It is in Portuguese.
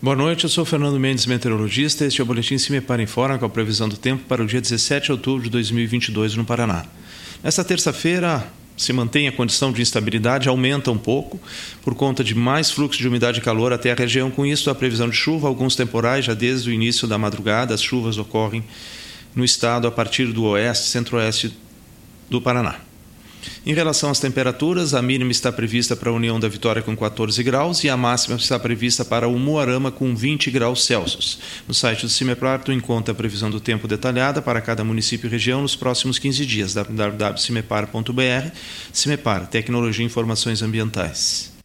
Boa noite, eu sou Fernando Mendes, meteorologista. Este é o Boletim Se Me Para Informa com a previsão do tempo para o dia 17 de outubro de 2022 no Paraná. Nesta terça-feira, se mantém a condição de instabilidade, aumenta um pouco por conta de mais fluxo de umidade e calor até a região. Com isso, a previsão de chuva, alguns temporais já desde o início da madrugada. As chuvas ocorrem no estado a partir do oeste, centro-oeste do Paraná. Em relação às temperaturas, a mínima está prevista para a União da Vitória com 14 graus e a máxima está prevista para o Moarama com 20 graus Celsius. No site do CIMEPAR, tu encontra a previsão do tempo detalhada para cada município e região nos próximos 15 dias. www.cimepar.br CIMEPAR, Tecnologia e Informações Ambientais.